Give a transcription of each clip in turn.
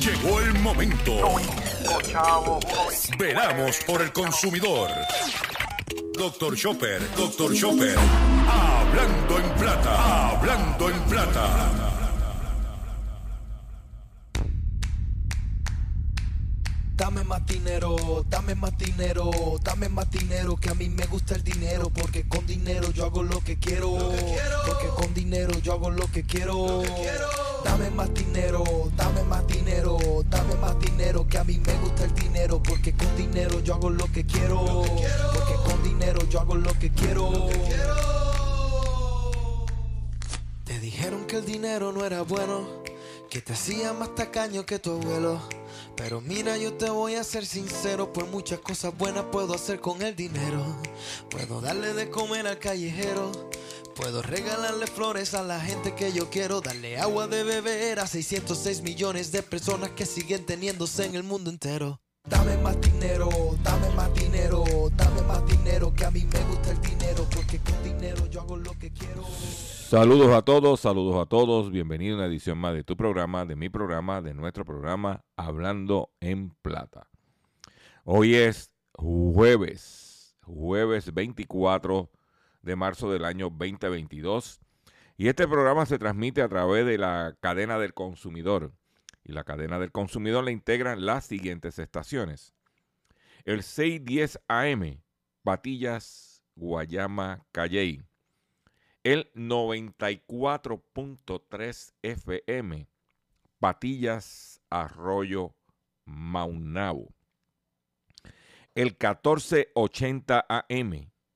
Llegó el momento. Veramos por el consumidor. Doctor Chopper, Doctor Chopper. Hablando en plata, hablando en plata. Dame más dinero, dame más dinero, dame más dinero, que a mí me gusta el dinero, porque con dinero yo hago lo que quiero, porque con dinero yo hago lo que quiero. Dame más dinero, dame más dinero, dame más dinero, que a mí me gusta el dinero, porque con dinero yo hago lo que quiero, porque con dinero yo hago lo que quiero. Te dijeron que el dinero no era bueno, que te hacía más tacaño que tu abuelo. Pero mira, yo te voy a ser sincero, por muchas cosas buenas puedo hacer con el dinero. Puedo darle de comer al callejero. Puedo regalarle flores a la gente que yo quiero, darle agua de beber a 606 millones de personas que siguen teniéndose en el mundo entero. Dame más dinero, dame más dinero, dame más dinero, que a mí me gusta el dinero, porque con dinero yo hago lo que quiero. Saludos a todos, saludos a todos. Bienvenido a una edición más de tu programa, de mi programa, de nuestro programa Hablando en Plata. Hoy es jueves, jueves 24 de marzo del año 2022. Y este programa se transmite a través de la cadena del consumidor. Y la cadena del consumidor la integran las siguientes estaciones. El 610 AM, Patillas, Guayama, Calley el 94.3 FM, Patillas, Arroyo, Maunabo. El 1480 AM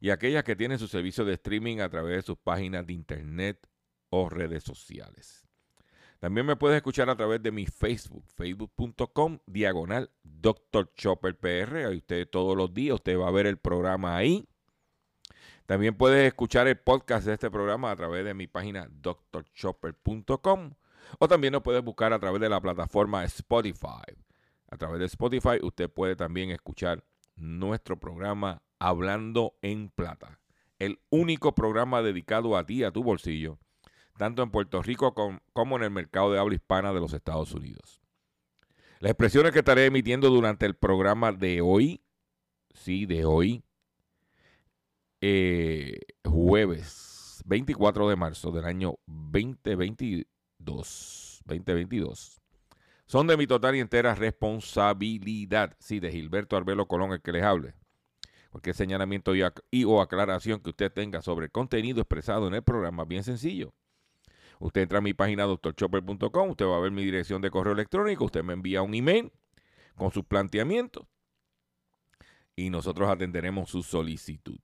y aquellas que tienen su servicio de streaming a través de sus páginas de internet o redes sociales. También me puedes escuchar a través de mi Facebook, facebook.com, diagonal Dr. Chopper PR. Ahí usted todos los días, usted va a ver el programa ahí. También puedes escuchar el podcast de este programa a través de mi página drchopper.com o también nos puede buscar a través de la plataforma Spotify. A través de Spotify usted puede también escuchar nuestro programa Hablando en Plata. El único programa dedicado a ti, a tu bolsillo, tanto en Puerto Rico como en el mercado de habla hispana de los Estados Unidos. Las expresiones que estaré emitiendo durante el programa de hoy, sí, de hoy, eh, jueves 24 de marzo del año 2022, 2022. Son de mi total y entera responsabilidad. Sí, de Gilberto Arbelo Colón, el que les hable. Cualquier señalamiento y, y o aclaración que usted tenga sobre el contenido expresado en el programa, bien sencillo. Usted entra a mi página doctorchopper.com, usted va a ver mi dirección de correo electrónico, usted me envía un email con sus planteamientos y nosotros atenderemos su solicitud.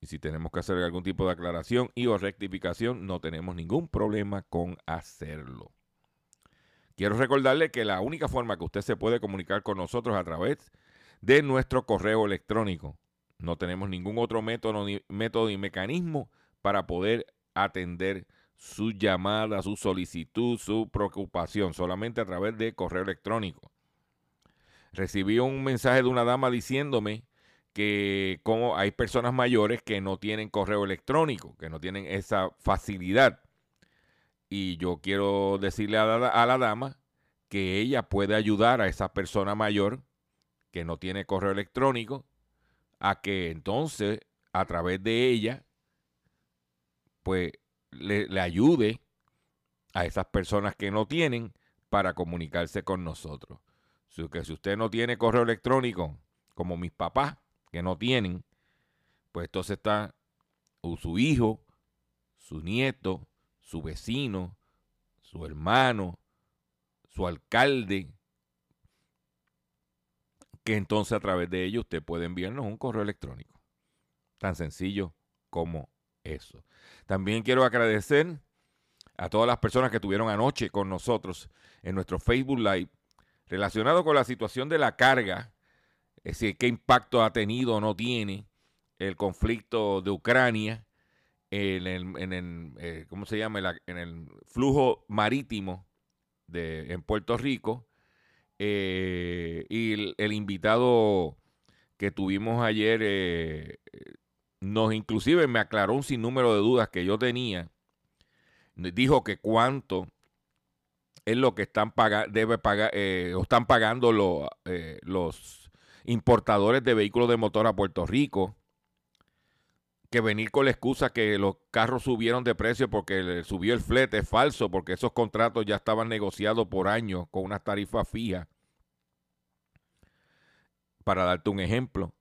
Y si tenemos que hacer algún tipo de aclaración y o rectificación, no tenemos ningún problema con hacerlo. Quiero recordarle que la única forma que usted se puede comunicar con nosotros a través de nuestro correo electrónico. No tenemos ningún otro método ni, método ni mecanismo para poder atender su llamada, su solicitud, su preocupación, solamente a través de correo electrónico. Recibí un mensaje de una dama diciéndome que como hay personas mayores que no tienen correo electrónico, que no tienen esa facilidad. Y yo quiero decirle a la dama que ella puede ayudar a esa persona mayor que no tiene correo electrónico a que entonces a través de ella pues le, ayude a esas personas que no tienen para comunicarse con nosotros. So que si usted no tiene correo electrónico, como mis papás, que no tienen, pues entonces está su hijo, su nieto, su vecino, su hermano, su alcalde, que entonces a través de ello usted puede enviarnos un correo electrónico. Tan sencillo como eso. También quiero agradecer a todas las personas que estuvieron anoche con nosotros en nuestro Facebook Live relacionado con la situación de la carga, es decir, qué impacto ha tenido o no tiene el conflicto de Ucrania en el, en el eh, ¿cómo se llama? En el flujo marítimo de, en Puerto Rico. Eh, y el, invitado que tuvimos ayer eh, nos inclusive me aclaró un sinnúmero de dudas que yo tenía. Dijo que cuánto es lo que están debe pagar, eh, están pagando los importadores de vehículos de motor a Puerto Rico que venir con la excusa que los carros subieron de precio porque subió el flete es falso, porque esos contratos ya estaban negociados por años con unas tarifas fijas. Para darte un ejemplo,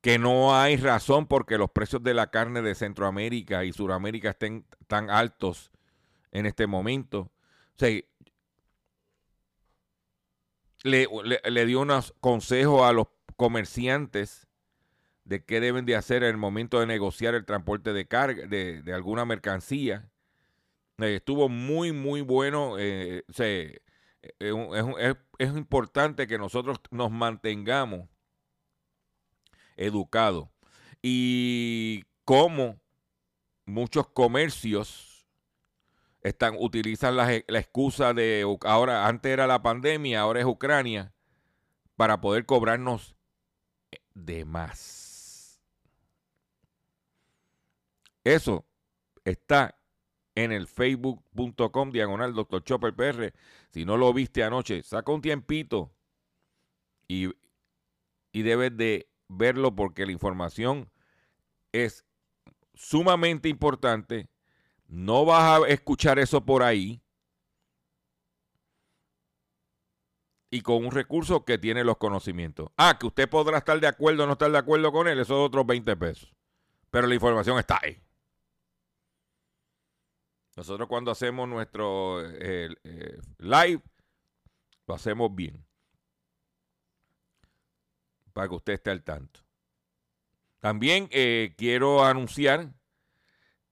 que no hay razón porque los precios de la carne de Centroamérica y Suramérica estén tan altos en este momento. O sea, le, le dio unos consejos a los comerciantes de qué deben de hacer en el momento de negociar el transporte de carga, de, alguna mercancía. Eh, estuvo muy, muy bueno. Eh, es, importante que nosotros nos mantengamos educados. Y como muchos comercios están, utilizan la, la excusa de ahora, antes era la pandemia, ahora es Ucrania, para poder cobrarnos de más. Eso está en el facebook.com diagonal Dr. Chopper PR. Si no lo viste anoche, saca un tiempito y, y debes de verlo porque la información es sumamente importante. No vas a escuchar eso por ahí. Y con un recurso que tiene los conocimientos. Ah, que usted podrá estar de acuerdo o no estar de acuerdo con él, eso es otros 20 pesos. Pero la información está ahí. Nosotros cuando hacemos nuestro eh, eh, live, lo hacemos bien. Para que usted esté al tanto. También eh, quiero anunciar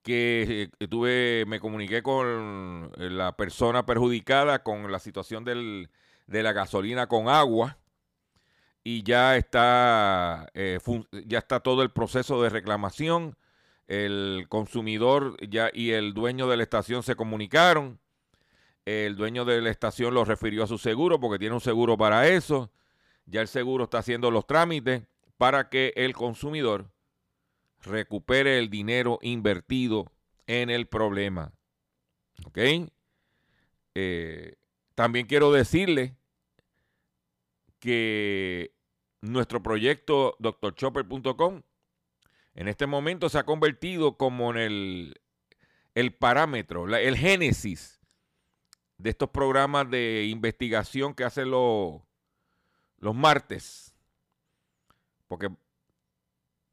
que tuve, me comuniqué con la persona perjudicada con la situación de la gasolina con agua y ya está, ya está todo el proceso de reclamación el consumidor ya y el dueño de la estación se comunicaron. El dueño de la estación lo refirió a su seguro porque tiene un seguro para eso. Ya el seguro está haciendo los trámites para que el consumidor recupere el dinero invertido en el problema. ¿Ok? Eh, también quiero decirle que nuestro proyecto doctorchopper.com en este momento se ha convertido como en el, el parámetro, el génesis de estos programas de investigación que hacen los, martes. Porque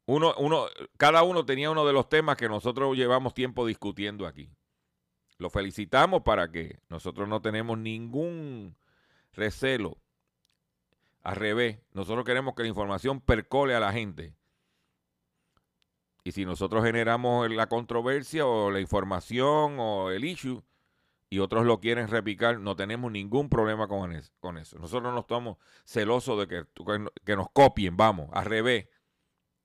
uno, uno, cada uno tenía uno de los temas que nosotros llevamos tiempo discutiendo aquí. Lo felicitamos para que nosotros no tenemos ningún recelo. Al revés, nosotros queremos que la información percole a la gente y si nosotros generamos la controversia o la información o el issue y otros lo quieren repicar, no tenemos ningún problema con, eso. Nosotros no estamos celosos de que, que nos copien, vamos, al revés,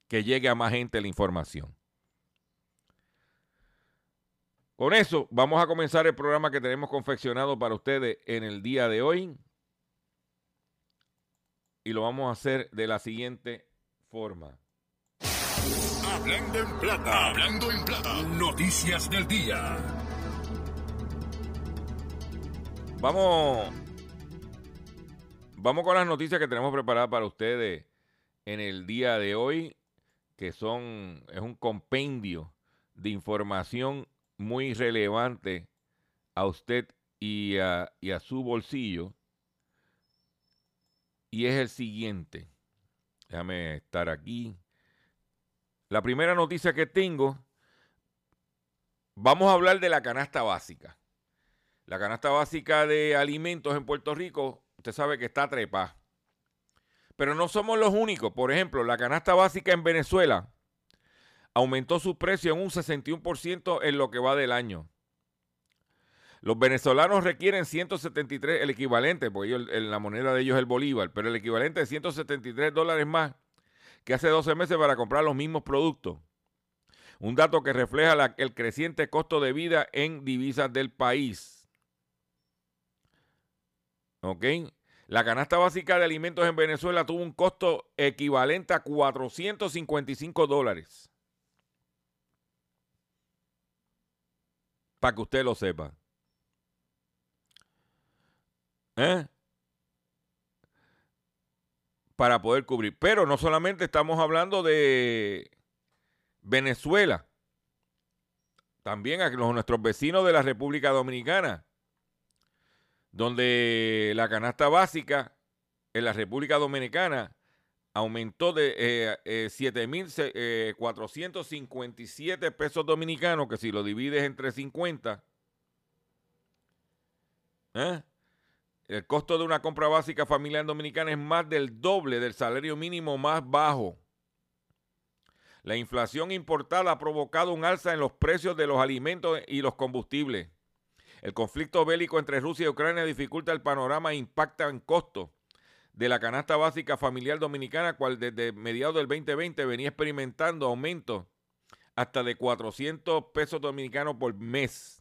que llegue a más gente la información. Con eso, vamos a comenzar el programa que tenemos confeccionado para ustedes en el día de hoy. Y lo vamos a hacer de la siguiente forma. Hablando en plata. Hablando en plata. Noticias del día. Vamos. Vamos con las noticias que tenemos preparadas para ustedes en el día de hoy, que son es un compendio de información muy relevante a usted y a, y a su bolsillo. Y es el siguiente. Déjame estar aquí. La primera noticia que tengo, vamos a hablar de la canasta básica. La canasta básica de alimentos en Puerto Rico, usted sabe que está trepa. Pero no somos los únicos. Por ejemplo, la canasta básica en Venezuela aumentó su precio en un 61% en lo que va del año. Los venezolanos requieren 173, el equivalente, porque la moneda de ellos es el bolívar, pero el equivalente de 173 dólares más que hace 12 meses para comprar los mismos productos. Un dato que refleja el creciente costo de vida en divisas del país. ¿Ok? La canasta básica de alimentos en Venezuela tuvo un costo equivalente a 455 dólares. Para que usted lo sepa. ¿Eh? Para poder cubrir. Pero no solamente estamos hablando de Venezuela, también a nuestros vecinos de la República Dominicana, donde la canasta básica en la República Dominicana aumentó de eh, 7.457 eh, pesos dominicanos, que si lo divides entre 50, ¿eh? El costo de una compra básica familiar dominicana es más del doble del salario mínimo más bajo. La inflación importada ha provocado un alza en los precios de los alimentos y los combustibles. El conflicto bélico entre Rusia y Ucrania dificulta el panorama e impacta en costos de la canasta básica familiar dominicana, cual desde mediados del 2020 venía experimentando aumentos hasta de 400 pesos dominicanos por mes.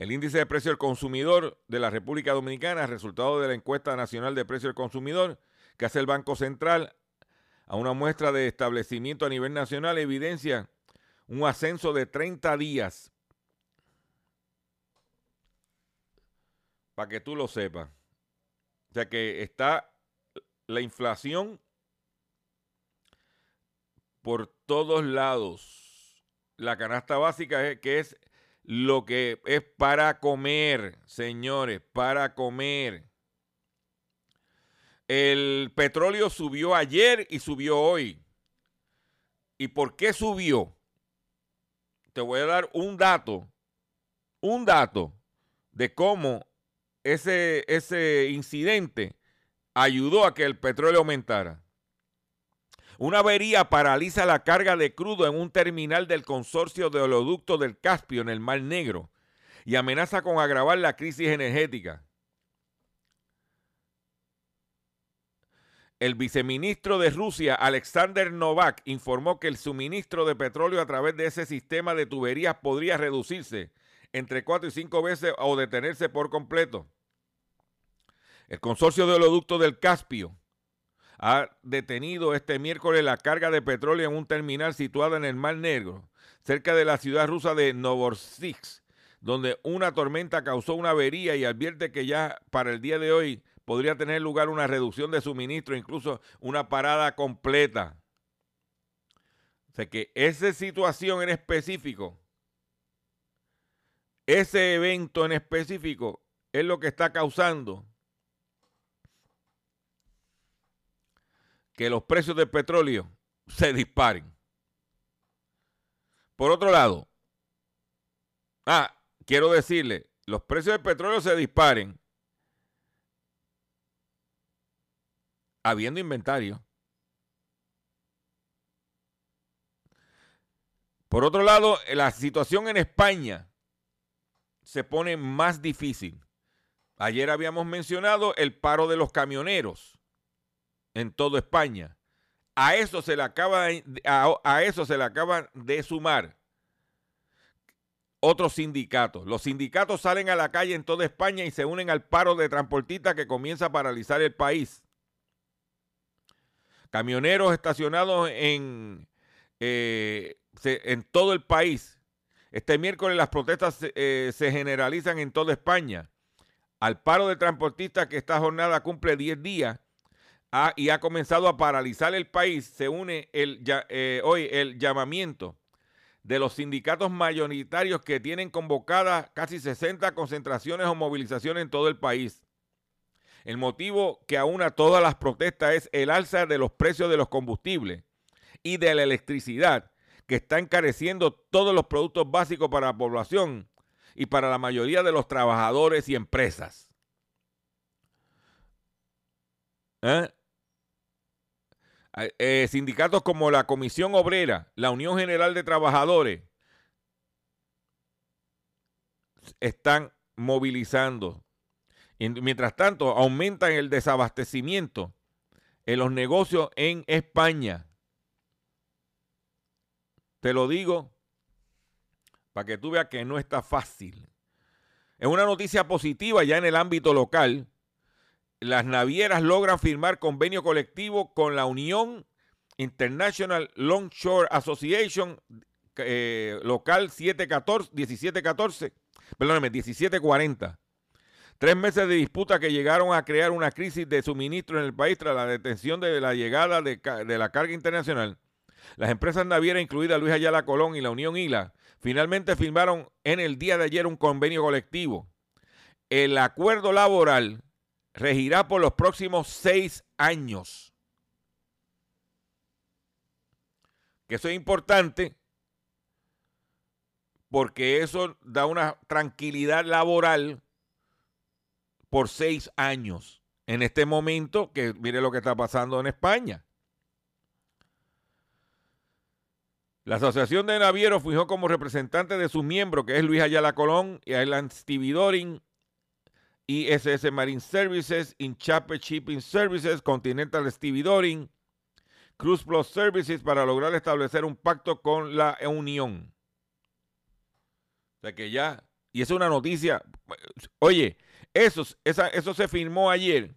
El índice de precio del consumidor de la República Dominicana, resultado de la encuesta nacional de precio del consumidor que hace el Banco Central a una muestra de establecimiento a nivel nacional, evidencia un ascenso de 30 días. Para que tú lo sepas. O sea que está la inflación por todos lados. La canasta básica, que es lo que es para comer, señores, para comer. El petróleo subió ayer y subió hoy. ¿Y por qué subió? Te voy a dar un dato, un dato de cómo ese, ese incidente ayudó a que el petróleo aumentara. Una avería paraliza la carga de crudo en un terminal del consorcio de oleoductos del Caspio en el Mar Negro y amenaza con agravar la crisis energética. El viceministro de Rusia, Alexander Novak, informó que el suministro de petróleo a través de ese sistema de tuberías podría reducirse entre cuatro y cinco veces o detenerse por completo. El consorcio de oleoductos del Caspio ha detenido este miércoles la carga de petróleo en un terminal situado en el Mar Negro, cerca de la ciudad rusa de Novorossiysk, donde una tormenta causó una avería y advierte que ya para el día de hoy podría tener lugar una reducción de suministro, incluso una parada completa. O sea que esa situación en específico ese evento en específico es lo que está causando que los precios del petróleo se disparen. Por otro lado, ah, quiero decirle, los precios del petróleo se disparen habiendo inventario. Por otro lado, la situación en España se pone más difícil. Ayer habíamos mencionado el paro de los camioneros en toda España. A eso se le acaba, a, eso se le acaba de sumar otros sindicatos. Los sindicatos salen a la calle en toda España y se unen al paro de transportistas que comienza a paralizar el país. Camioneros estacionados en, eh, en todo el país este miércoles las protestas eh, se generalizan en toda España. Al paro de transportistas que esta jornada cumple 10 días y ha comenzado a paralizar el país, se une el, eh, hoy el llamamiento de los sindicatos mayoritarios que tienen convocadas casi 60 concentraciones o movilizaciones en todo el país. El motivo que aúna todas las protestas es el alza de los precios de los combustibles y de la electricidad, que está encareciendo todos los productos básicos para la población, y para la mayoría de los trabajadores y empresas. ¿Eh? Eh, sindicatos como la Comisión Obrera, la Unión General de Trabajadores, están movilizando. Y mientras tanto, aumentan el desabastecimiento en los negocios en España. Te lo digo para que tú veas que no está fácil. Es una noticia positiva ya en el ámbito local. Las navieras logran firmar convenio colectivo con la Unión International Longshore Association eh, local 714, 1714, perdóname, 1740. Tres meses de disputa que llegaron a crear una crisis de suministro en el país tras la detención de la llegada de, de la carga internacional. Las empresas navieras, incluidas Luis Ayala Colón y la Unión ILA, finalmente firmaron en el día de ayer un convenio colectivo. El acuerdo laboral regirá por los próximos seis años. Que eso es importante porque eso da una tranquilidad laboral por seis años. En este momento, que mire lo que está pasando en España. La Asociación de Navieros fijó como representante de sus miembros, que es Luis Ayala Colón y Island Stevedoring, ISS Marine Services, Inchape Shipping Services, Continental Stevedoring, Cruz Plus Services, para lograr establecer un pacto con la Unión. O sea que ya, y es una noticia, oye, eso, eso se firmó ayer.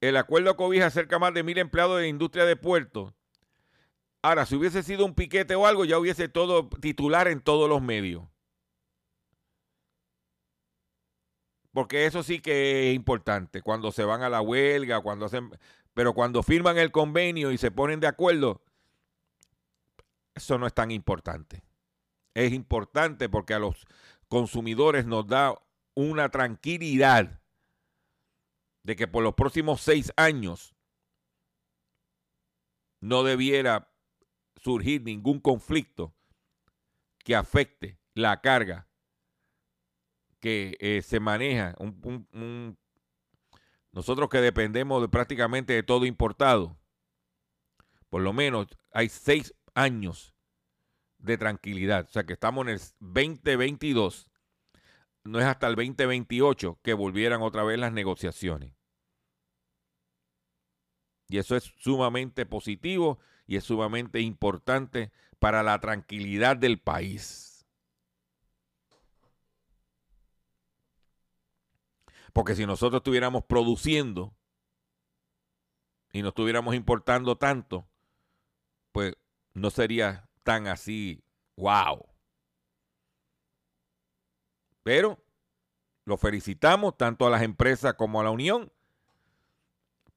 El acuerdo cobija cerca más de mil empleados de la industria de puertos Ahora, si hubiese sido un piquete o algo, ya hubiese todo titular en todos los medios. Porque eso sí que es importante. Cuando se van a la huelga, cuando hacen. Pero cuando firman el convenio y se ponen de acuerdo, eso no es tan importante. Es importante porque a los consumidores nos da una tranquilidad de que por los próximos seis años no debiera surgir ningún conflicto que afecte la carga que eh, se maneja. nosotros que dependemos de prácticamente de todo importado, por lo menos hay seis años de tranquilidad. O sea que estamos en el 2022. No es hasta el 2028 que volvieran otra vez las negociaciones. Y eso es sumamente positivo y es sumamente importante para la tranquilidad del país. Porque si nosotros estuviéramos produciendo y no estuviéramos importando tanto, pues no sería tan así, wow. Pero lo felicitamos tanto a las empresas como a la Unión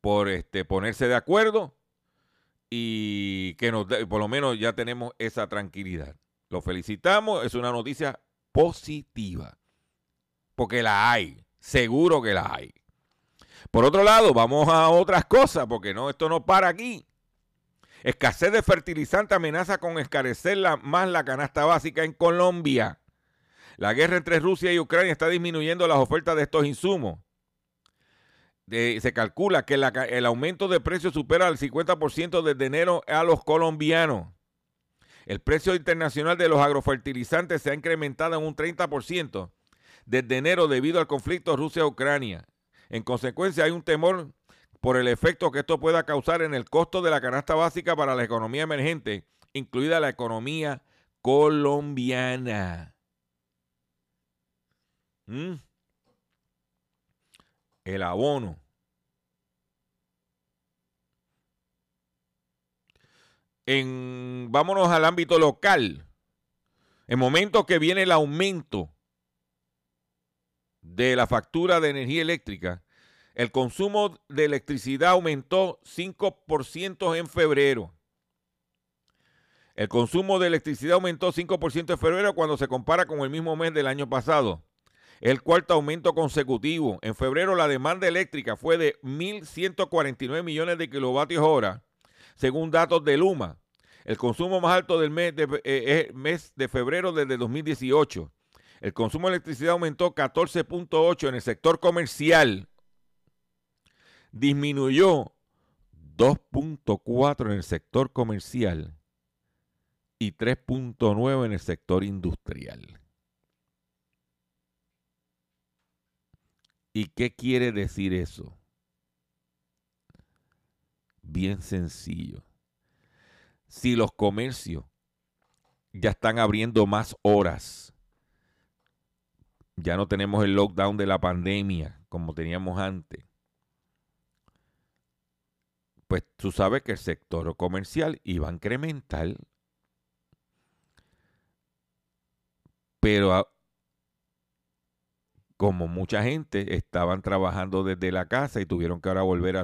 por este, ponerse de acuerdo y que nos por lo menos ya tenemos esa tranquilidad. Lo felicitamos, es una noticia positiva, porque la hay, seguro que la hay. Por otro lado, vamos a otras cosas, porque no, esto no para aquí. Escasez de fertilizante amenaza con escarecer más la canasta básica en Colombia. La guerra entre Rusia y Ucrania está disminuyendo las ofertas de estos insumos se calcula que el aumento de precios supera el 50% desde enero a los colombianos. El precio internacional de los agrofertilizantes se ha incrementado en un 30% desde enero debido al conflicto Rusia-Ucrania. En consecuencia, hay un temor por el efecto que esto pueda causar en el costo de la canasta básica para la economía emergente, incluida la economía colombiana. ¿Mm? el abono. En, vámonos al ámbito local. En momentos que viene el aumento de la factura de energía eléctrica, el consumo de electricidad aumentó 5% en febrero. El consumo de electricidad aumentó 5% en febrero cuando se compara con el mismo mes del año pasado el cuarto aumento consecutivo. En febrero la demanda eléctrica fue de 1.149 millones de kilovatios hora, según datos de Luma. El consumo más alto del mes de, eh, mes de febrero desde 2018. El consumo de electricidad aumentó 14.8 en el sector comercial. Disminuyó 2.4 en el sector comercial y 3.9 en el sector industrial. ¿Y qué quiere decir eso? Bien sencillo. Si los comercios ya están abriendo más horas, ya no tenemos el lockdown de la pandemia como teníamos antes, pues tú sabes que el sector comercial iba a incrementar. Pero como mucha gente estaban trabajando desde la casa y tuvieron que ahora volver a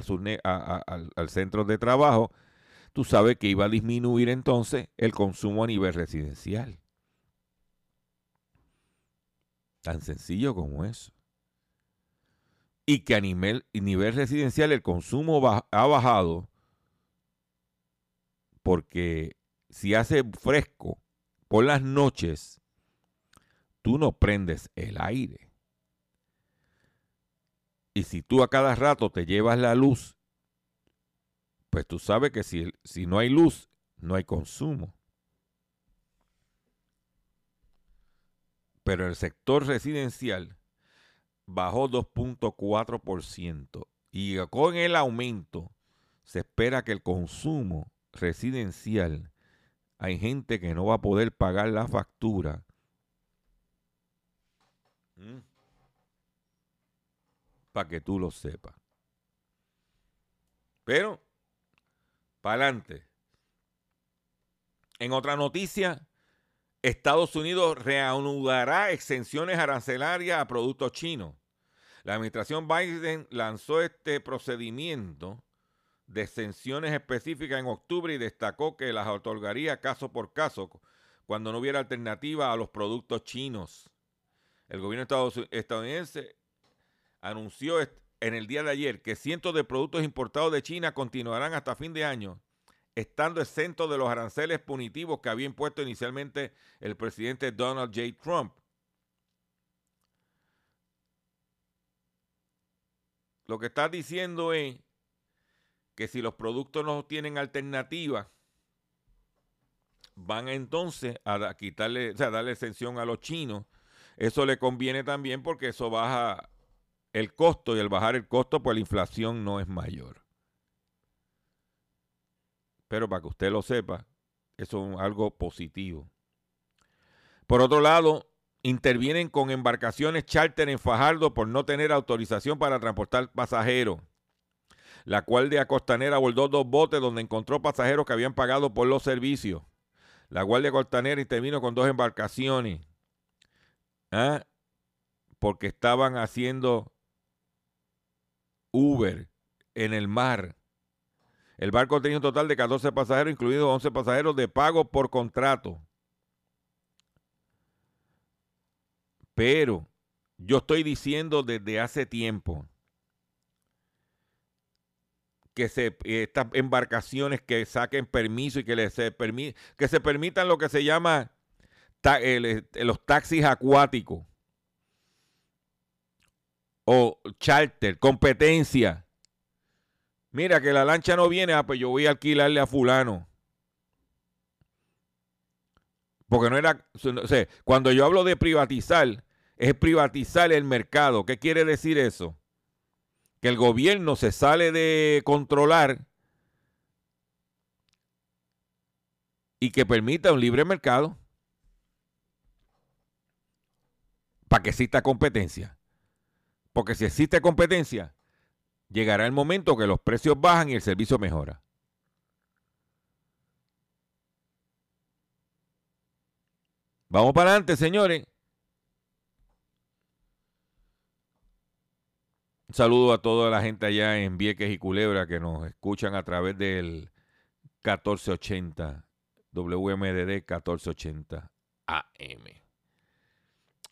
al centro de trabajo, tú sabes que iba a disminuir entonces el consumo a nivel residencial. Tan sencillo como eso. Y que a nivel, nivel residencial el consumo ha bajado porque si hace fresco por las noches, tú no prendes el aire. Y si tú a cada rato te llevas la luz, pues tú sabes que si, si no hay luz, no hay consumo. Pero el sector residencial bajó 2.4% y con el aumento se espera que el consumo residencial hay gente que no va a poder pagar la factura. Mm para que tú lo sepas. Pero, para adelante. En otra noticia, Estados Unidos reanudará exenciones arancelarias a productos chinos. La administración Biden lanzó este procedimiento de exenciones específicas en octubre y destacó que las otorgaría caso por caso cuando no hubiera alternativa a los productos chinos. El gobierno estadounidense anunció en el día de ayer que cientos de productos importados de China continuarán hasta fin de año, estando exentos de los aranceles punitivos que había impuesto inicialmente el presidente Donald J. Trump. Lo que está diciendo es que si los productos no tienen alternativa, van entonces a quitarle, o sea, darle exención a los chinos. Eso le conviene también porque eso baja el costo y al bajar el costo, pues la inflación no es mayor. Pero para que usted lo sepa, eso es algo positivo. Por otro lado, intervienen con embarcaciones charter en Fajardo por no tener autorización para transportar pasajeros. La Guardia Costanera abordó dos botes donde encontró pasajeros que habían pagado por los servicios. La Guardia Costanera intervino con dos embarcaciones. ¿ah? Porque estaban haciendo Uber en el mar. El barco tenía un total de 14 pasajeros, incluidos 11 pasajeros de pago por contrato. Pero yo estoy diciendo desde hace tiempo que estas embarcaciones que saquen permiso y que, se, que se permitan lo que se llama los taxis acuáticos o charter, competencia. Mira que la lancha no viene, ah, pues yo voy a alquilarle a fulano. Porque no era, cuando yo hablo de privatizar, es privatizar el mercado. ¿Qué quiere decir eso? Que el gobierno se sale de controlar y que permita un libre mercado para que exista competencia. Porque si existe competencia, llegará el momento que los precios bajan y el servicio mejora. Vamos para adelante, señores. Un saludo a toda la gente allá en Vieques y Culebra que nos escuchan a través del 1480, WMDD 1480 AM.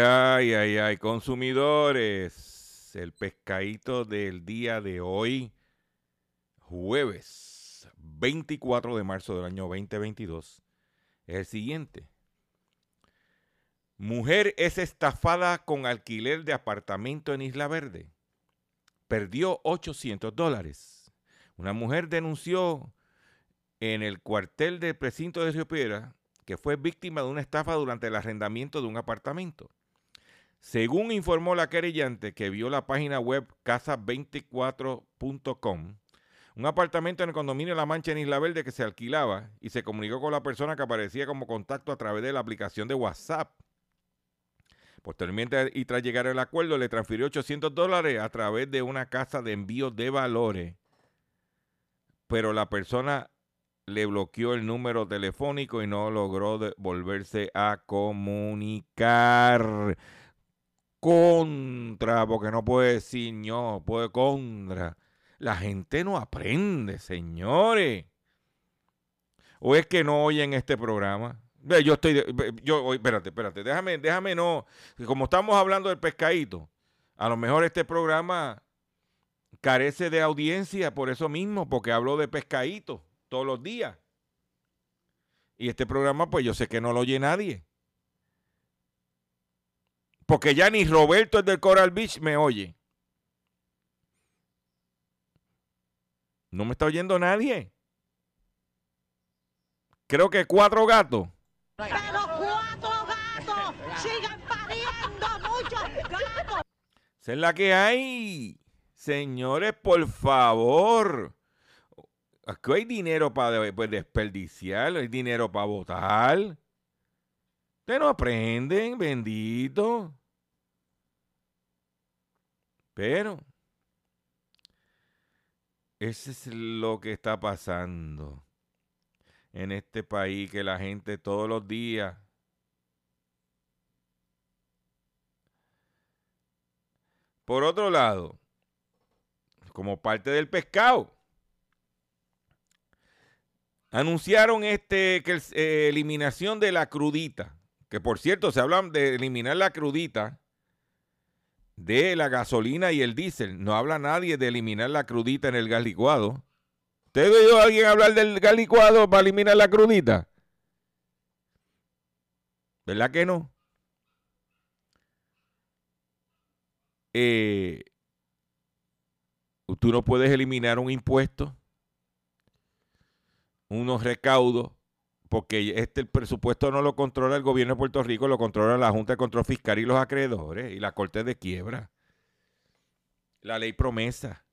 Ay, ay, ay, consumidores. El pescadito del día de hoy, jueves 24 de marzo del año 2022, es el siguiente. Mujer es estafada con alquiler de apartamento en Isla Verde. Perdió 800 dólares. Una mujer denunció en el cuartel del precinto de Río Piedra que fue víctima de una estafa durante el arrendamiento de un apartamento. Según informó la querellante que vio la página web casa24.com, un apartamento en el condominio La Mancha en Isla Verde que se alquilaba y se comunicó con la persona que aparecía como contacto a través de la aplicación de WhatsApp. Posteriormente, y tras llegar al acuerdo, le transfirió 800 dólares a través de una casa de envío de valores. Pero la persona le bloqueó el número telefónico y no logró volverse a comunicar contra, porque no puede decir no, puede contra. La gente no aprende, señores. ¿O es que no oyen este programa? Yo estoy, yo, espérate, espérate, déjame, déjame no, como estamos hablando del pescadito, a lo mejor este programa carece de audiencia por eso mismo, porque hablo de pescadito todos los días. Y este programa, pues yo sé que no lo oye nadie. Porque ya ni Roberto el del Coral Beach me oye. No me está oyendo nadie. Creo que cuatro gatos. Pero cuatro gatos sigan pariendo muchos gatos. Esa es la que hay. Señores, por favor. Aquí hay dinero para pues, desperdiciar, hay dinero para votar. Ustedes no aprenden, bendito. Pero ese es lo que está pasando en este país, que la gente todos los días Por otro lado, como parte del pescado, anunciaron este que eh, eliminación de la crudita, que por cierto se hablan de eliminar la crudita de la gasolina y el diésel. No habla nadie de eliminar la crudita en el gas licuado. ¿Usted oído a alguien hablar del gas licuado para eliminar la crudita? ¿Verdad que no? Eh, tú no puedes eliminar un impuesto, unos recaudos, porque este el presupuesto no lo controla el gobierno de Puerto Rico, lo controla la Junta de Control Fiscal y los acreedores y la Corte de Quiebra. La ley promesa.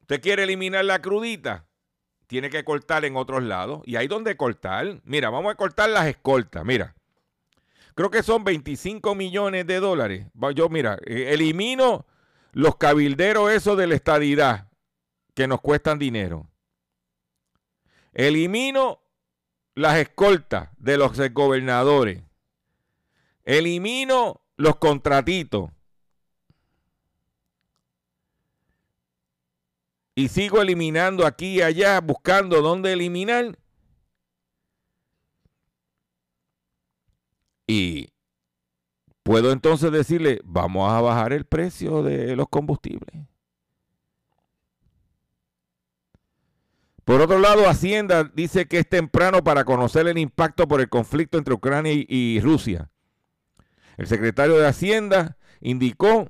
¿Usted quiere eliminar la crudita? Tiene que cortar en otros lados. Y hay donde cortar. Mira, vamos a cortar las escoltas. Mira. Creo que son 25 millones de dólares. Yo, mira, eh, elimino los cabilderos esos de la estadidad que nos cuestan dinero. Elimino las escoltas de los gobernadores. Elimino los contratitos. Y sigo eliminando aquí y allá, buscando dónde eliminar. Y puedo entonces decirle, vamos a bajar el precio de los combustibles. Por otro lado, Hacienda dice que es temprano para conocer el impacto por el conflicto entre Ucrania y, Rusia. El secretario de Hacienda indicó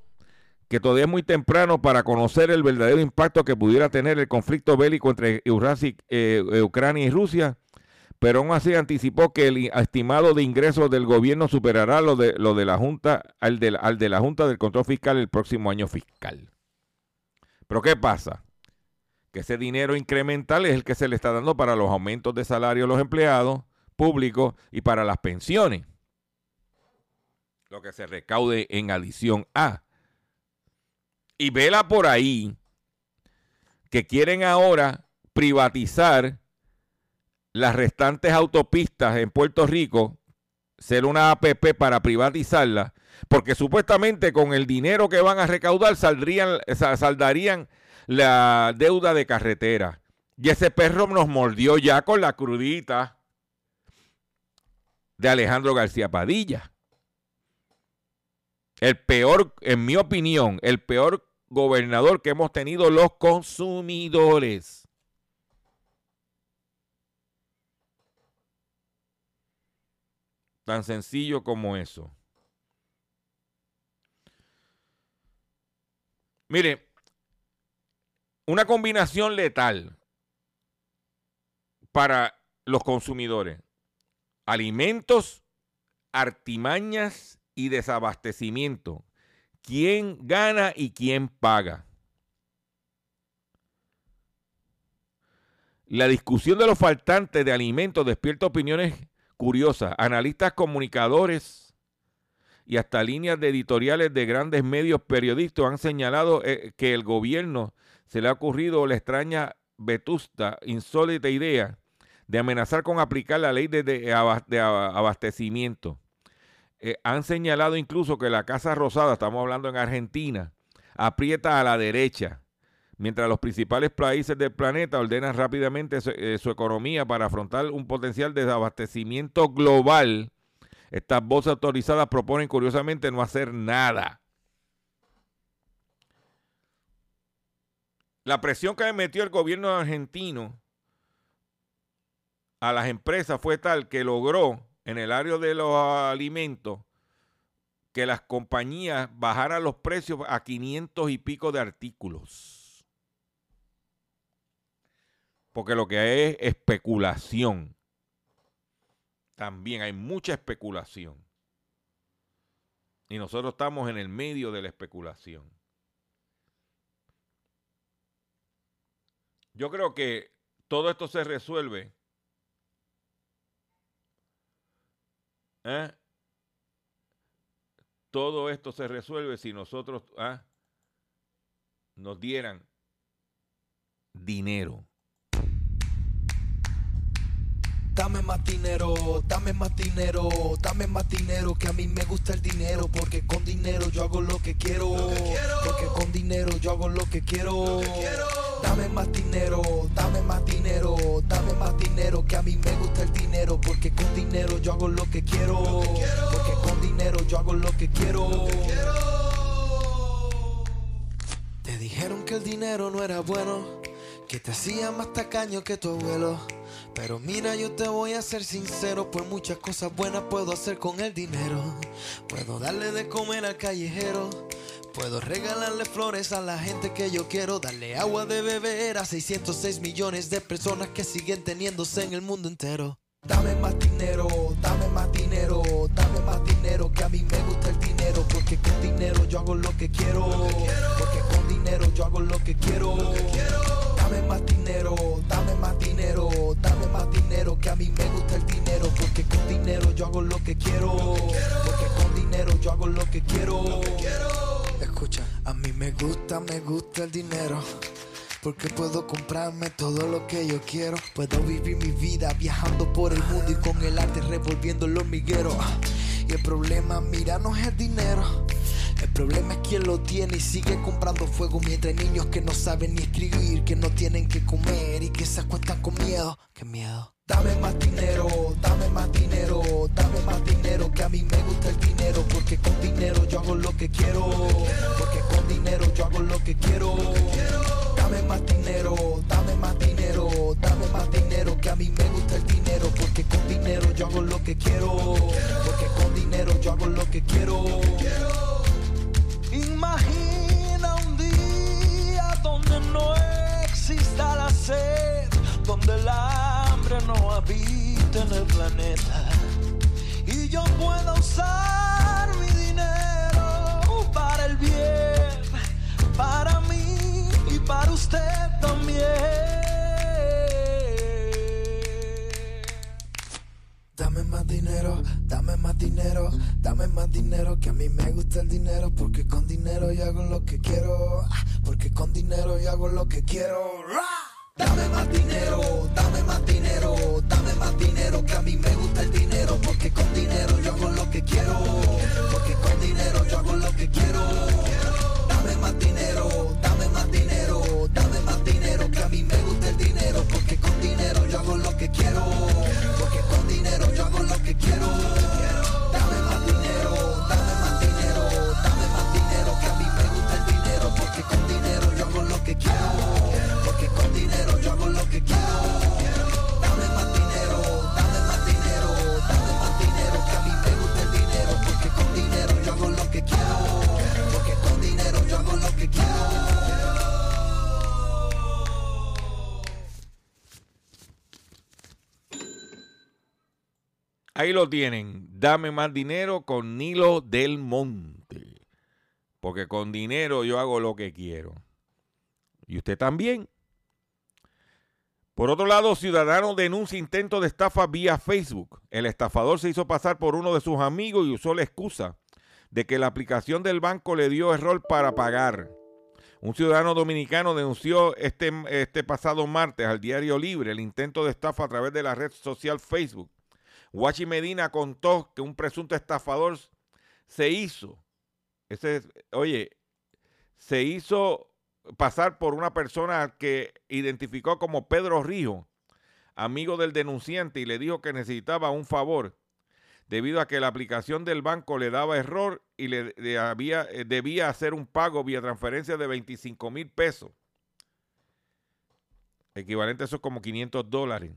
que todavía es muy temprano para conocer el verdadero impacto que pudiera tener el conflicto bélico entre eh, Ucrania y Rusia, pero aún así anticipó que el estimado de ingresos del gobierno superará lo de, lo de la Junta, al al de la Junta del Control Fiscal el próximo año fiscal. Pero ¿qué pasa? Que ese dinero incremental es el que se le está dando para los aumentos de salario a los empleados públicos y para las pensiones. Lo que se recaude en adición a. Y vela por ahí que quieren ahora privatizar las restantes autopistas en Puerto Rico ser una APP para privatizarla, porque supuestamente con el dinero que van a recaudar saldrían, sa- saldarían la deuda de carretera. Y ese perro nos mordió ya con la crudita de Alejandro García Padilla. El peor, en mi opinión, el peor gobernador que hemos tenido los consumidores. Tan sencillo como eso. Mire, una combinación letal para los consumidores. Alimentos, artimañas y desabastecimiento. ¿Quién gana y quién paga? La discusión de los faltantes de alimentos despierta opiniones curiosas. Analistas, comunicadores y hasta líneas de editoriales de grandes medios periodistas han señalado eh, que el gobierno se le ha ocurrido la extraña, vetusta, insólita idea de amenazar con aplicar la ley de, de aba- de aba- abastecimiento. Eh, han señalado incluso que la Casa Rosada, estamos hablando en Argentina, aprieta a la derecha, mientras los principales países del planeta ordenan rápidamente su, eh, su economía para afrontar un potencial desabastecimiento global. Estas voces autorizadas proponen curiosamente no hacer nada. La presión que metió el gobierno argentino a las empresas fue tal que logró en el área de los alimentos que las compañías bajaran los precios a 500 y pico de artículos. Porque lo que hay es especulación. También hay mucha especulación. Y nosotros estamos en el medio de la especulación. Yo creo que todo esto se resuelve ¿eh? Todo esto se resuelve si nosotros ¿ah? nos dieran dinero. Dame más dinero, dame más dinero, dame más dinero, que a mí me gusta el dinero, porque con dinero yo hago lo que quiero, porque con dinero yo hago lo que quiero. Dame más dinero, dame más dinero, dame más dinero, que a mí me gusta el dinero, porque con dinero yo hago lo que quiero, porque con dinero yo hago lo que quiero. Te dijeron que el dinero no era bueno, que te hacía más tacaño que tu abuelo. Pero mira, yo te voy a ser sincero, por muchas cosas buenas puedo hacer con el dinero. Puedo darle de comer al callejero. Puedo regalarle flores a la gente que yo quiero, darle agua de beber a 606 millones de personas que siguen teniéndose en el mundo entero. Dame más dinero, dame más dinero, dame más dinero, que a mí me gusta el dinero, porque con dinero yo hago lo que quiero, porque con dinero yo hago lo que quiero. Dame más dinero, dame más dinero, dame más dinero, que a mí me gusta el dinero, porque con dinero yo hago lo que quiero, porque con dinero yo hago lo que quiero. Escucha, a mí me gusta, me gusta el dinero. Porque puedo comprarme todo lo que yo quiero. Puedo vivir mi vida viajando por el mundo y con el arte revolviendo el hormiguero. Y el problema, mira, no es el dinero. El problema es quien lo tiene y sigue comprando fuego mientras niños que no saben ni escribir, que no tienen que comer y que se acuestan con miedo. Qué miedo. Dame más dinero, dame más dinero, más dinero, que a mí me gusta el dinero, porque con dinero yo hago lo que quiero, porque con dinero yo hago lo que quiero. Dame más dinero, dame más dinero, dame más dinero, que a mí me gusta el dinero, porque con dinero yo hago lo que quiero, porque con dinero yo hago lo que quiero. Imagina un día donde no exista la sed, donde el hambre no habite en el planeta y yo pueda usar mi dinero para el bien, para mí y para usted también. Dame más dinero, dame más dinero, dame más dinero, que a mí me gusta el dinero, porque con dinero yo hago lo que quiero, ah, porque con dinero yo hago lo que quiero. Dame más dinero, dame más dinero, dame más dinero, que a mí me Ahí lo tienen. Dame más dinero con Nilo del Monte. Porque con dinero yo hago lo que quiero. Y usted también. Por otro lado, ciudadano denuncia intento de estafa vía Facebook. El estafador se hizo pasar por uno de sus amigos y usó la excusa de que la aplicación del banco le dio error para pagar. Un ciudadano dominicano denunció este, este pasado martes al Diario Libre el intento de estafa a través de la red social Facebook. Guachi Medina contó que un presunto estafador se hizo, ese, oye, se hizo pasar por una persona que identificó como Pedro Rijo, amigo del denunciante, y le dijo que necesitaba un favor debido a que la aplicación del banco le daba error y le, había, eh, debía hacer un pago vía transferencia de 25 mil pesos. Equivalente a eso como 500 dólares.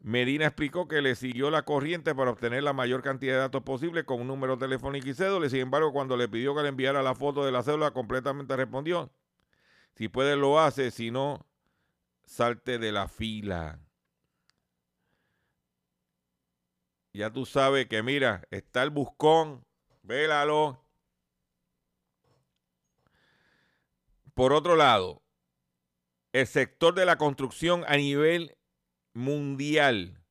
Medina explicó que le siguió la corriente para obtener la mayor cantidad de datos posible con un número telefónico y cédula. Sin embargo, cuando le pidió que le enviara la foto de la cédula, completamente respondió. Si puede, lo hace. Si no, salte de la fila. Ya tú sabes que, mira, está el buscón. Vélalo. Por otro lado, el sector de la construcción a nivel mundial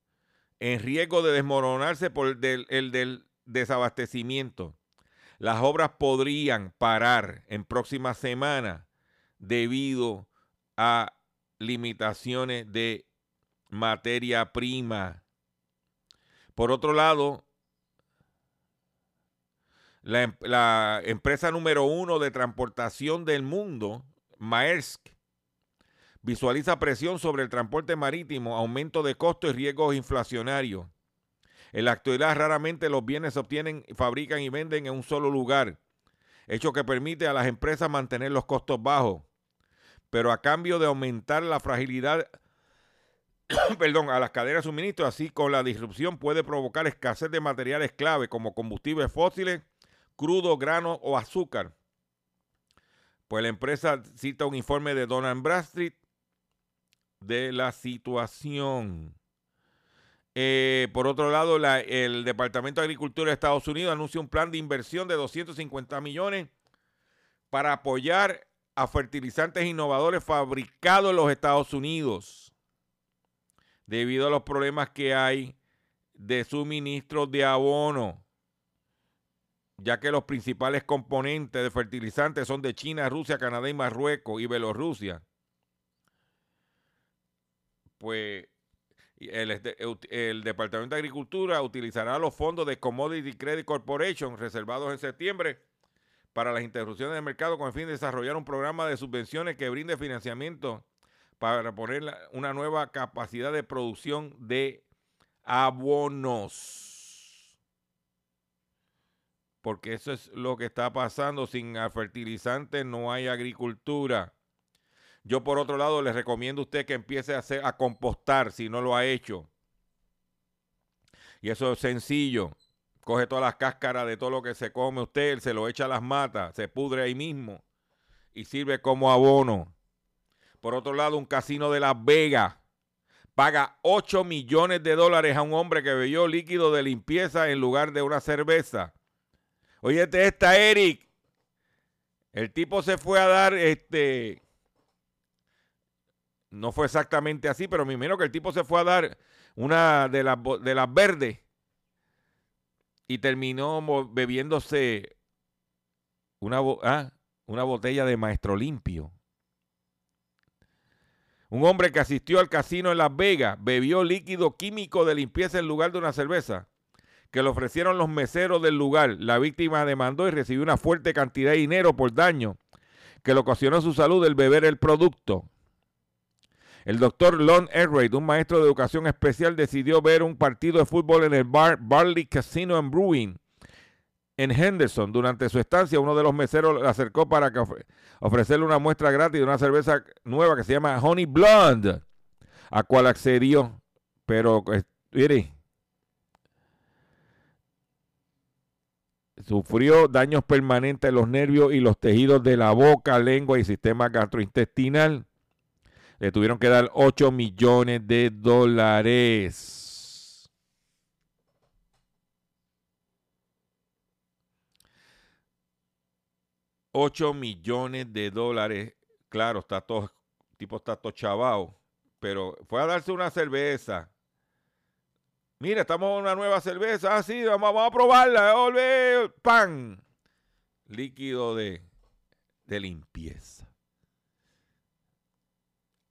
en riesgo de desmoronarse por el del, el del desabastecimiento. Las obras podrían parar en próximas semanas debido a limitaciones de materia prima. Por otro lado, la, em- la empresa número uno de transportación del mundo, Maersk, visualiza presión sobre el transporte marítimo, aumento de costos y riesgos inflacionarios. En la actualidad raramente los bienes se obtienen, fabrican y venden en un solo lugar, hecho que permite a las empresas mantener los costos bajos, pero a cambio de aumentar la fragilidad perdón, a las cadenas de suministro, así con la disrupción puede provocar escasez de materiales clave como combustibles fósiles, crudo, grano o azúcar. Pues la empresa cita un informe de Donald Bradstreet de la situación. Eh, por otro lado, la- el Departamento de Agricultura de Estados Unidos anuncia un plan de inversión de 250 millones para apoyar a fertilizantes innovadores fabricados en los Estados Unidos debido a los problemas que hay de suministro de abono, ya que los principales componentes de fertilizantes son de China, Rusia, Canadá y Marruecos y Bielorrusia. Pues el, este- el Departamento de Agricultura utilizará los fondos de Commodity Credit Corporation reservados en septiembre para las interrupciones del mercado con el fin de desarrollar un programa de subvenciones que brinde financiamiento para poner una nueva capacidad de producción de abonos. Porque eso es lo que está pasando. Sin fertilizantes no hay agricultura. Yo por otro lado les recomiendo a usted que empiece a, hacer, a compostar si no lo ha hecho. Y eso es sencillo. Coge todas las cáscaras de todo lo que se come usted, se lo echa a las matas, se pudre ahí mismo y sirve como abono. Por otro lado, un casino de Las Vegas paga 8 millones de dólares a un hombre que bebió líquido de limpieza en lugar de una cerveza. Óyete esta, Eric. El tipo se fue a dar este. No fue exactamente así, pero me imagino que el tipo se fue a dar una de las, de las verdes y terminó bebiéndose una, ah, una botella de maestro limpio. Un hombre que asistió al casino en Las Vegas bebió líquido químico de limpieza en lugar de una cerveza. que le ofrecieron los meseros del lugar. La víctima demandó y recibió una fuerte cantidad de dinero por daño que le ocasionó su salud el beber el producto. El doctor Lon Elraid, un maestro de educación especial, decidió ver un partido de fútbol en el bar Barley Casino and Brewing en Henderson. Durante su estancia, uno de los meseros le acercó para ofrecerle una muestra gratis de una cerveza nueva que se llama Honey Blonde, a cual accedió. Pero, eh, mire, sufrió daños permanentes en los nervios y los tejidos de la boca, lengua y sistema gastrointestinal. Le tuvieron que dar 8 millones de dólares. Ocho millones de dólares. Claro, está todo, tipo está todo chavao. Pero fue a darse una cerveza. Mira, estamos en una nueva cerveza. Ah, sí, vamos, vamos a probarla. Olé, pan. Líquido de, de limpieza.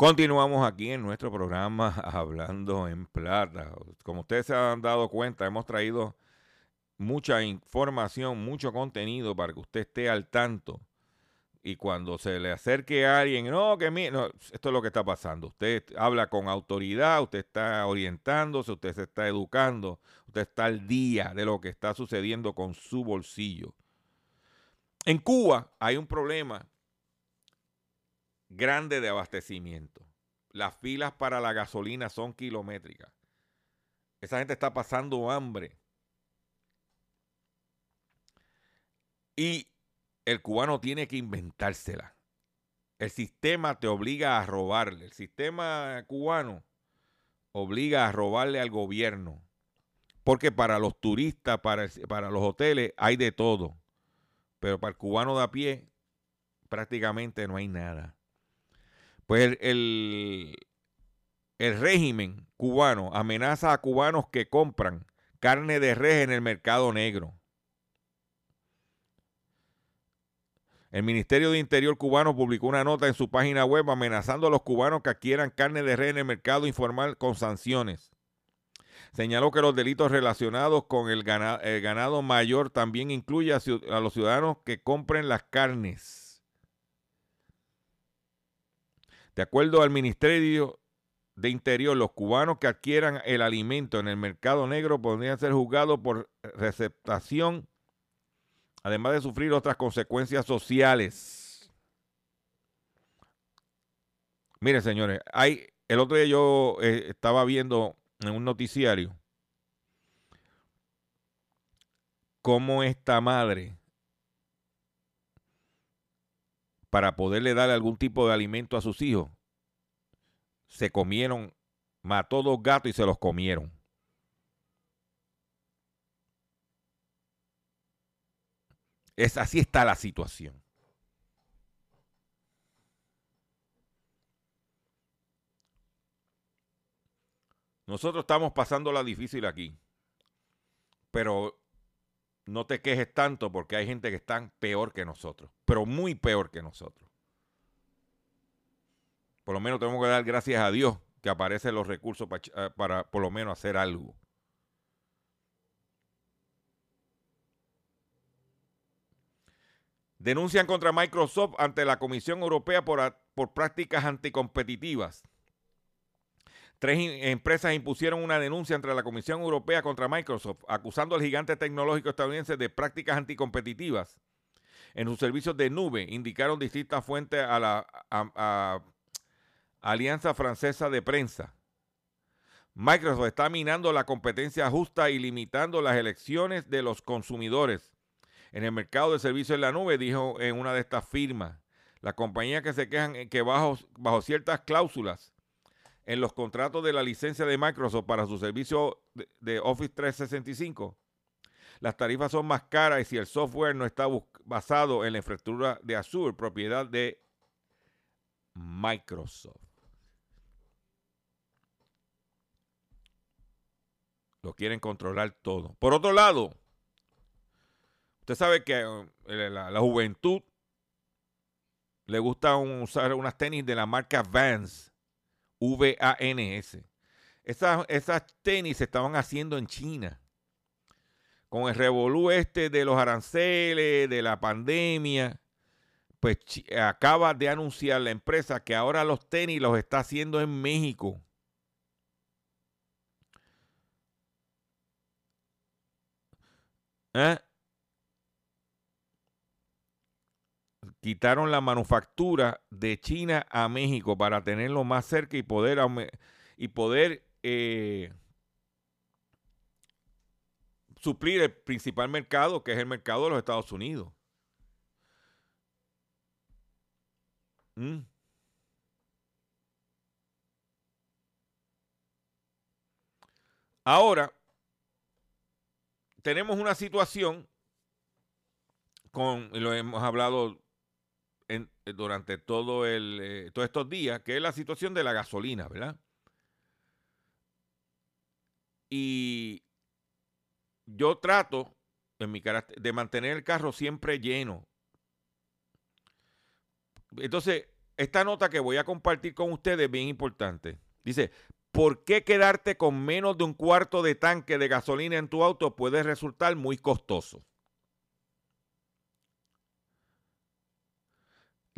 Continuamos aquí en nuestro programa Hablando en Plata. Como ustedes se han dado cuenta, hemos traído mucha información, mucho contenido para que usted esté al tanto. Y cuando se le acerque a alguien, no, que mi, no, esto es lo que está pasando. Usted habla con autoridad, usted está orientándose, usted se está educando, usted está al día de lo que está sucediendo con su bolsillo. En Cuba hay un problema grande de abastecimiento. Las filas para la gasolina son kilométricas. Esa gente está pasando hambre. Y el cubano tiene que inventársela. El sistema te obliga a robarle. El sistema cubano obliga a robarle al gobierno. Porque para los turistas, para, para los hoteles, hay de todo. Pero para el cubano de a pie, prácticamente no hay nada. Pues el, el, régimen cubano amenaza a cubanos que compran carne de res en el mercado negro. El Ministerio de Interior cubano publicó una nota en su página web amenazando a los cubanos que adquieran carne de res en el mercado informal con sanciones. Señaló que los delitos relacionados con el gana- el ganado, mayor también incluye a, a los ciudadanos que compren las carnes. De acuerdo al Ministerio de Interior, los cubanos que adquieran el alimento en el mercado negro podrían ser juzgados por receptación, además de sufrir otras consecuencias sociales. Miren, señores, el otro día yo eh, estaba viendo en un noticiario cómo esta madre, para poderle dar algún tipo de alimento a sus hijos, se comieron, mató dos gatos y se los comieron. Es, así está la situación. Nosotros estamos pasando la difícil aquí. Pero no te quejes tanto porque hay gente que está peor que nosotros, pero muy peor que nosotros. Por lo menos tenemos que dar gracias a Dios que aparecen los recursos para, eh, para por lo menos hacer algo. Denuncian contra Microsoft ante la Comisión Europea por, por prácticas anticompetitivas. Tres empresas impusieron una denuncia ante la Comisión Europea contra Microsoft, acusando al gigante tecnológico estadounidense de prácticas anticompetitivas en sus servicios de nube, indicaron distintas fuentes a la Alianza Francesa de Prensa. Microsoft está minando la competencia justa y limitando las elecciones de los consumidores en el mercado de servicios en la nube, dijo en una de estas firmas. Las compañías que se quejan que bajo ciertas cláusulas en los contratos de la licencia de Microsoft para su servicio de, Office 365, las tarifas son más caras y si el software no está basado en la infraestructura de Azure, propiedad de Microsoft. Lo quieren controlar todo. Por otro lado, usted sabe que eh, la, la juventud le gusta usar unas tenis de la marca Vans, V-A-N-S. Esas, esas tenis se estaban haciendo en China. Con el revolú este de los aranceles, de la pandemia, pues acaba de anunciar la empresa que ahora los tenis los está haciendo en México. ¿Eh? Quitaron la manufactura de China a México para tenerlo más cerca y poder, y poder eh, suplir el principal mercado, que es el mercado de los Estados Unidos. Mm. Ahora, tenemos una situación con, lo hemos hablado en- durante todo el, eh, todos estos días, que es la situación de la gasolina, ¿verdad? Y yo trato, en mi carácter, de mantener el carro siempre lleno. Entonces, esta nota que voy a compartir con ustedes es bien importante. Dice, ¿por qué quedarte con menos de un cuarto de tanque de gasolina en tu auto puede resultar muy costoso?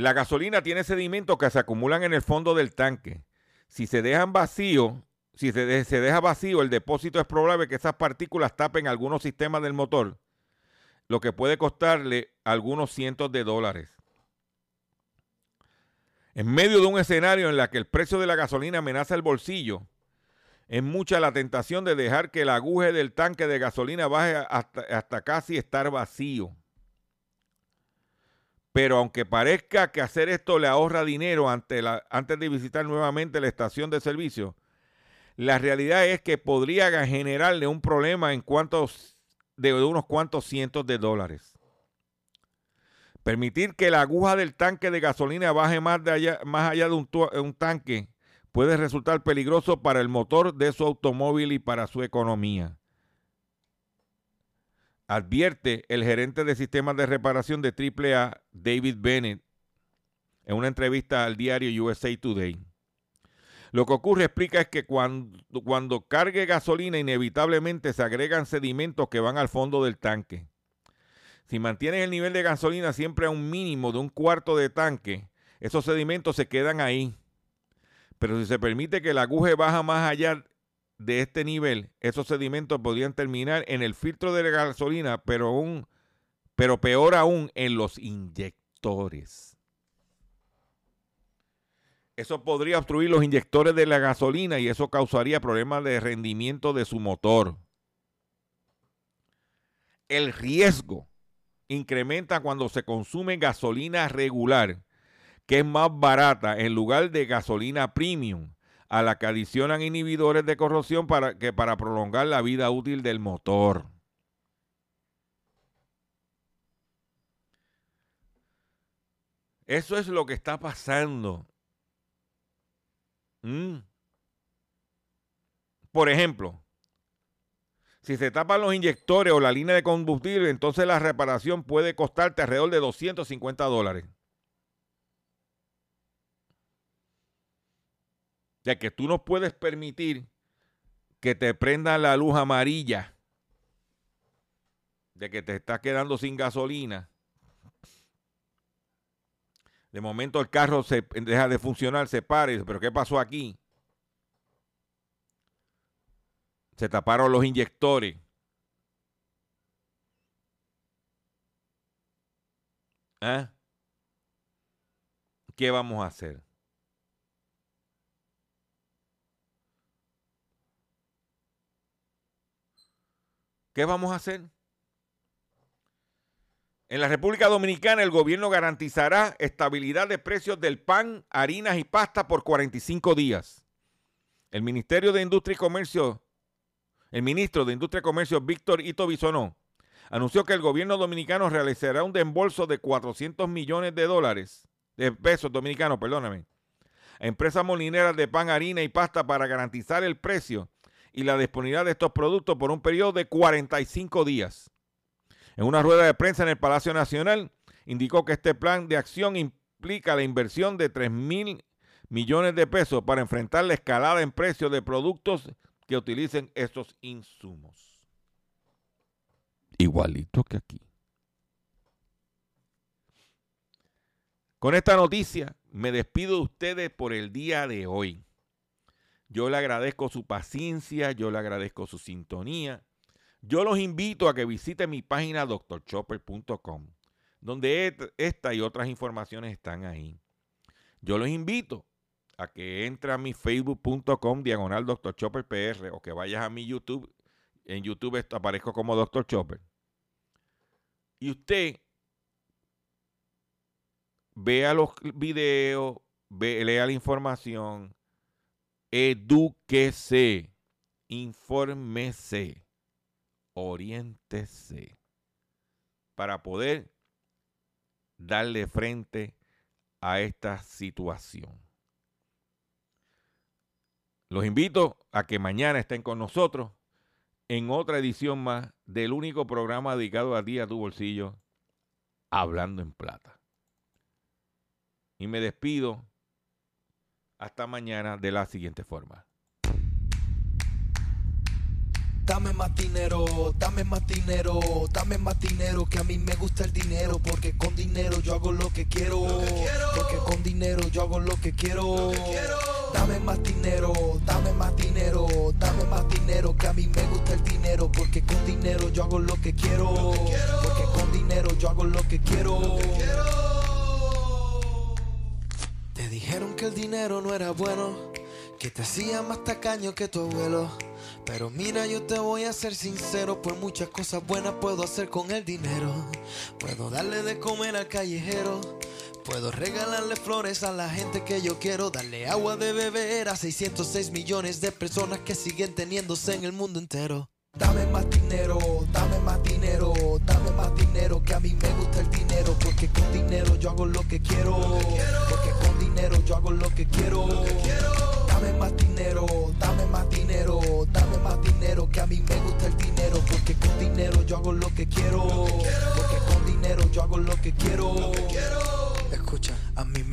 La gasolina tiene sedimentos que se acumulan en el fondo del tanque. Si se dejan vacíos, si se, de- se deja vacío el depósito, es probable que esas partículas tapen algunos sistemas del motor, lo que puede costarle algunos cientos de dólares. En medio de un escenario en el que el precio de la gasolina amenaza el bolsillo, es mucha la tentación de dejar que el aguje del tanque de gasolina baje hasta casi estar vacío. Pero aunque parezca que hacer esto le ahorra dinero antes de visitar nuevamente la estación de servicio, la realidad es que podría generarle un problema en cuantos de unos cuantos cientos de dólares. Permitir que la aguja del tanque de gasolina baje más, de allá, de un tanque puede resultar peligroso para el motor de su automóvil y para su economía. Advierte el gerente de sistemas de reparación de AAA, David Bennett, en una entrevista al diario USA Today. Lo que ocurre, explica, es que cuando, cuando cargue gasolina, inevitablemente se agregan sedimentos que van al fondo del tanque. Si mantienes el nivel de gasolina siempre a un mínimo de un cuarto de tanque, esos sedimentos se quedan ahí. Pero si se permite que la aguja baja más allá de este nivel, esos sedimentos podrían terminar en el filtro de la gasolina, pero, aún, pero peor aún en los inyectores. Eso podría obstruir los inyectores de la gasolina y eso causaría problemas de rendimiento de su motor. El riesgo incrementa cuando se consume gasolina regular, que es más barata en lugar de gasolina premium, a la que adicionan inhibidores de corrosión para, que para prolongar la vida útil del motor. Eso es lo que está pasando. Mm. Por ejemplo, Si se tapan los inyectores o la línea de combustible, entonces la reparación puede costarte alrededor de 250 dólares. Ya que tú no puedes permitir que te prenda la luz amarilla de que te estás quedando sin gasolina. De momento el carro se deja de funcionar, se dice, pero ¿qué pasó aquí? Se taparon los inyectores. ¿Eh? ¿Qué vamos a hacer? ¿Qué vamos a hacer? En la República Dominicana el gobierno garantizará estabilidad de precios del pan, harinas y pasta por 45 días. El Ministerio de Industria y Comercio, el ministro de Industria y Comercio Víctor Ito Bisonó, anunció que el gobierno dominicano realizará un desembolso de 400 millones de dólares, de pesos dominicanos, perdóname, a empresas molineras de pan, harina y pasta para garantizar el precio y la disponibilidad de estos productos por un periodo de 45 días. En una rueda de prensa en el Palacio Nacional, indicó que este plan de acción implica la inversión de 3 mil millones de pesos para enfrentar la escalada en precios de productos que utilicen estos insumos. Igualito que aquí. Con esta noticia me despido de ustedes por el día de hoy. Yo le agradezco su paciencia, yo le agradezco su sintonía. Yo los invito a que visiten mi página doctorchopper.com, donde esta y otras informaciones están ahí. Yo los invito a que entre a mi facebook.com diagonal doctorchopperpr o que vayas a mi YouTube. En YouTube aparezco como Dr. Chopper. Y usted vea los videos, lea la información, edúquese, infórmese, oriéntese para poder darle frente a esta situación. Los invito a que mañana estén con nosotros en otra edición más del único programa dedicado a ti, a tu bolsillo, Hablando en Plata. Y me despido hasta mañana de la siguiente forma. Dame más dinero, dame más dinero, dame más dinero, que a mí me gusta el dinero, porque con dinero yo hago lo que quiero, porque con dinero yo hago lo que quiero. Dame más dinero, dame más dinero, dame más dinero, que a mí me gusta el dinero, porque con dinero yo hago lo que quiero, porque con dinero yo hago lo que quiero. Te que el dinero no era bueno, que te hacía más tacaño que tu abuelo. Pero mira, yo te voy a ser sincero, pues muchas cosas buenas puedo hacer con el dinero. Puedo darle de comer al callejero. Puedo regalarle flores a la gente que yo quiero, darle agua de beber a 606 millones de personas que siguen teniéndose en el mundo entero. Dame más dinero, dame más dinero, dame más dinero, que a mí me gusta el dinero, porque con dinero yo hago lo que quiero, yo hago lo que quiero. Dame más dinero, dame más dinero, dame más dinero, que a mí me gusta el dinero, porque con dinero yo hago lo que quiero. Porque con dinero yo hago lo que quiero. Lo que quiero. Escucha, a mí me